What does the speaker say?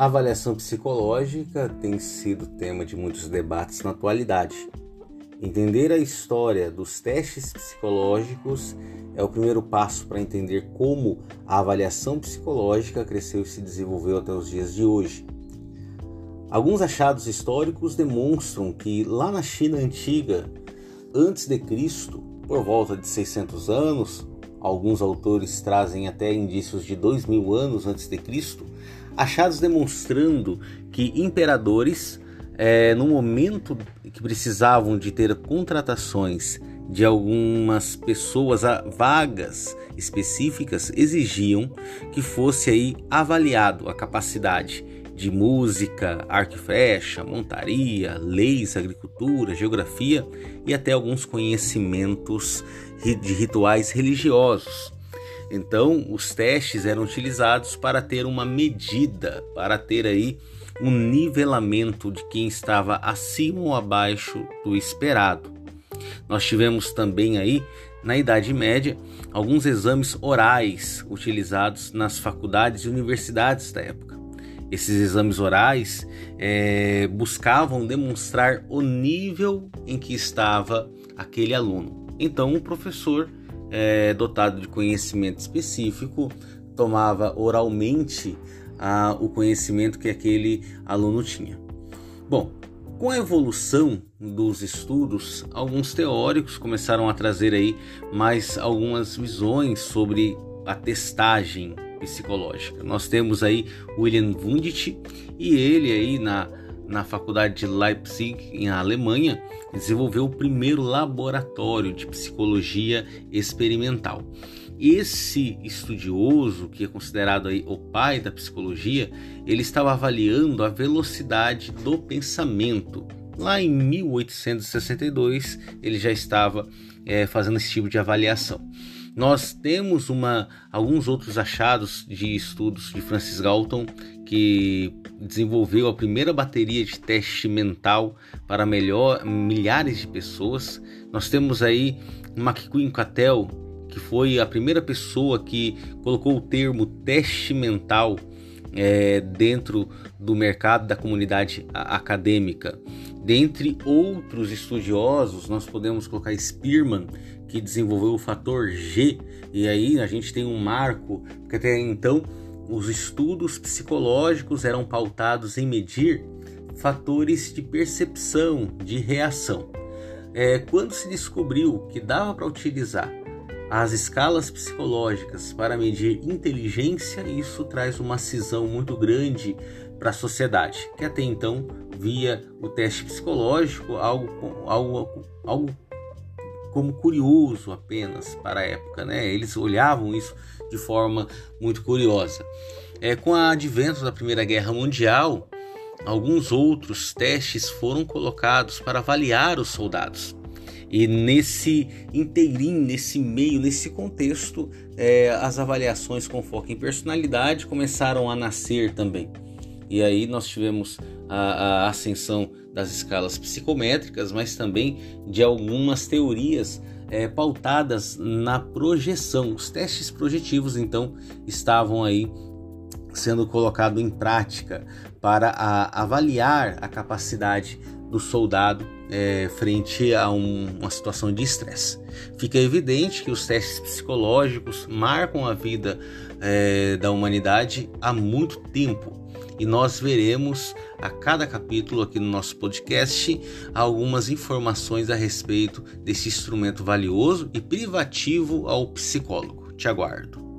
A avaliação psicológica tem sido tema de muitos debates na atualidade. Entender a história dos testes psicológicos é o primeiro passo para entender como a avaliação psicológica cresceu e se desenvolveu até os dias de hoje. Alguns achados históricos demonstram que lá na China antiga, antes de Cristo, por volta de 600 anos, alguns autores trazem até indícios de 2000 anos antes de Cristo, achados demonstrando que imperadores, é, no momento que precisavam de ter contratações de algumas pessoas vagas específicas, exigiam que fosse aí avaliado a capacidade de música, arco e flecha, montaria, leis, agricultura, geografia e até alguns conhecimentos de rituais religiosos. Então, os testes eram utilizados para ter uma medida, para ter aí um nivelamento de quem estava acima ou abaixo do esperado. Nós tivemos também aí na Idade Média alguns exames orais utilizados nas faculdades e universidades da época. Esses exames orais é, buscavam demonstrar o nível em que estava aquele aluno. Então, o professor é, dotado de conhecimento específico, tomava oralmente ah, o conhecimento que aquele aluno tinha. Bom, com a evolução dos estudos, alguns teóricos começaram a trazer aí mais algumas visões sobre a testagem psicológica. Nós temos aí William Wundt e ele aí na na faculdade de Leipzig, em Alemanha, desenvolveu o primeiro laboratório de psicologia experimental. Esse estudioso, que é considerado aí o pai da psicologia, ele estava avaliando a velocidade do pensamento. Lá em 1862, ele já estava é, fazendo esse tipo de avaliação. Nós temos uma, alguns outros achados de estudos de Francis Galton que desenvolveu a primeira bateria de teste mental para melhor, milhares de pessoas. Nós temos aí McQueen Cattell, que foi a primeira pessoa que colocou o termo teste mental é, dentro do mercado da comunidade acadêmica. Dentre outros estudiosos, nós podemos colocar Spearman, que desenvolveu o fator G, e aí a gente tem um marco, porque até então os estudos psicológicos eram pautados em medir fatores de percepção, de reação. É, quando se descobriu que dava para utilizar as escalas psicológicas para medir inteligência, isso traz uma cisão muito grande para a sociedade, que até então via o teste psicológico algo, algo, algo como curioso apenas para a época, né? Eles olhavam isso de forma muito curiosa. É, com o advento da Primeira Guerra Mundial, alguns outros testes foram colocados para avaliar os soldados. E nesse inteirinho, nesse meio, nesse contexto, é, as avaliações com foco em personalidade começaram a nascer também. E aí nós tivemos a, a ascensão das escalas psicométricas, mas também de algumas teorias é, pautadas na projeção. Os testes projetivos, então, estavam aí sendo colocados em prática para a, avaliar a capacidade do soldado é, frente a um, uma situação de estresse. Fica evidente que os testes psicológicos marcam a vida é, da humanidade há muito tempo e nós veremos a cada capítulo aqui no nosso podcast algumas informações a respeito desse instrumento valioso e privativo ao psicólogo. Te aguardo.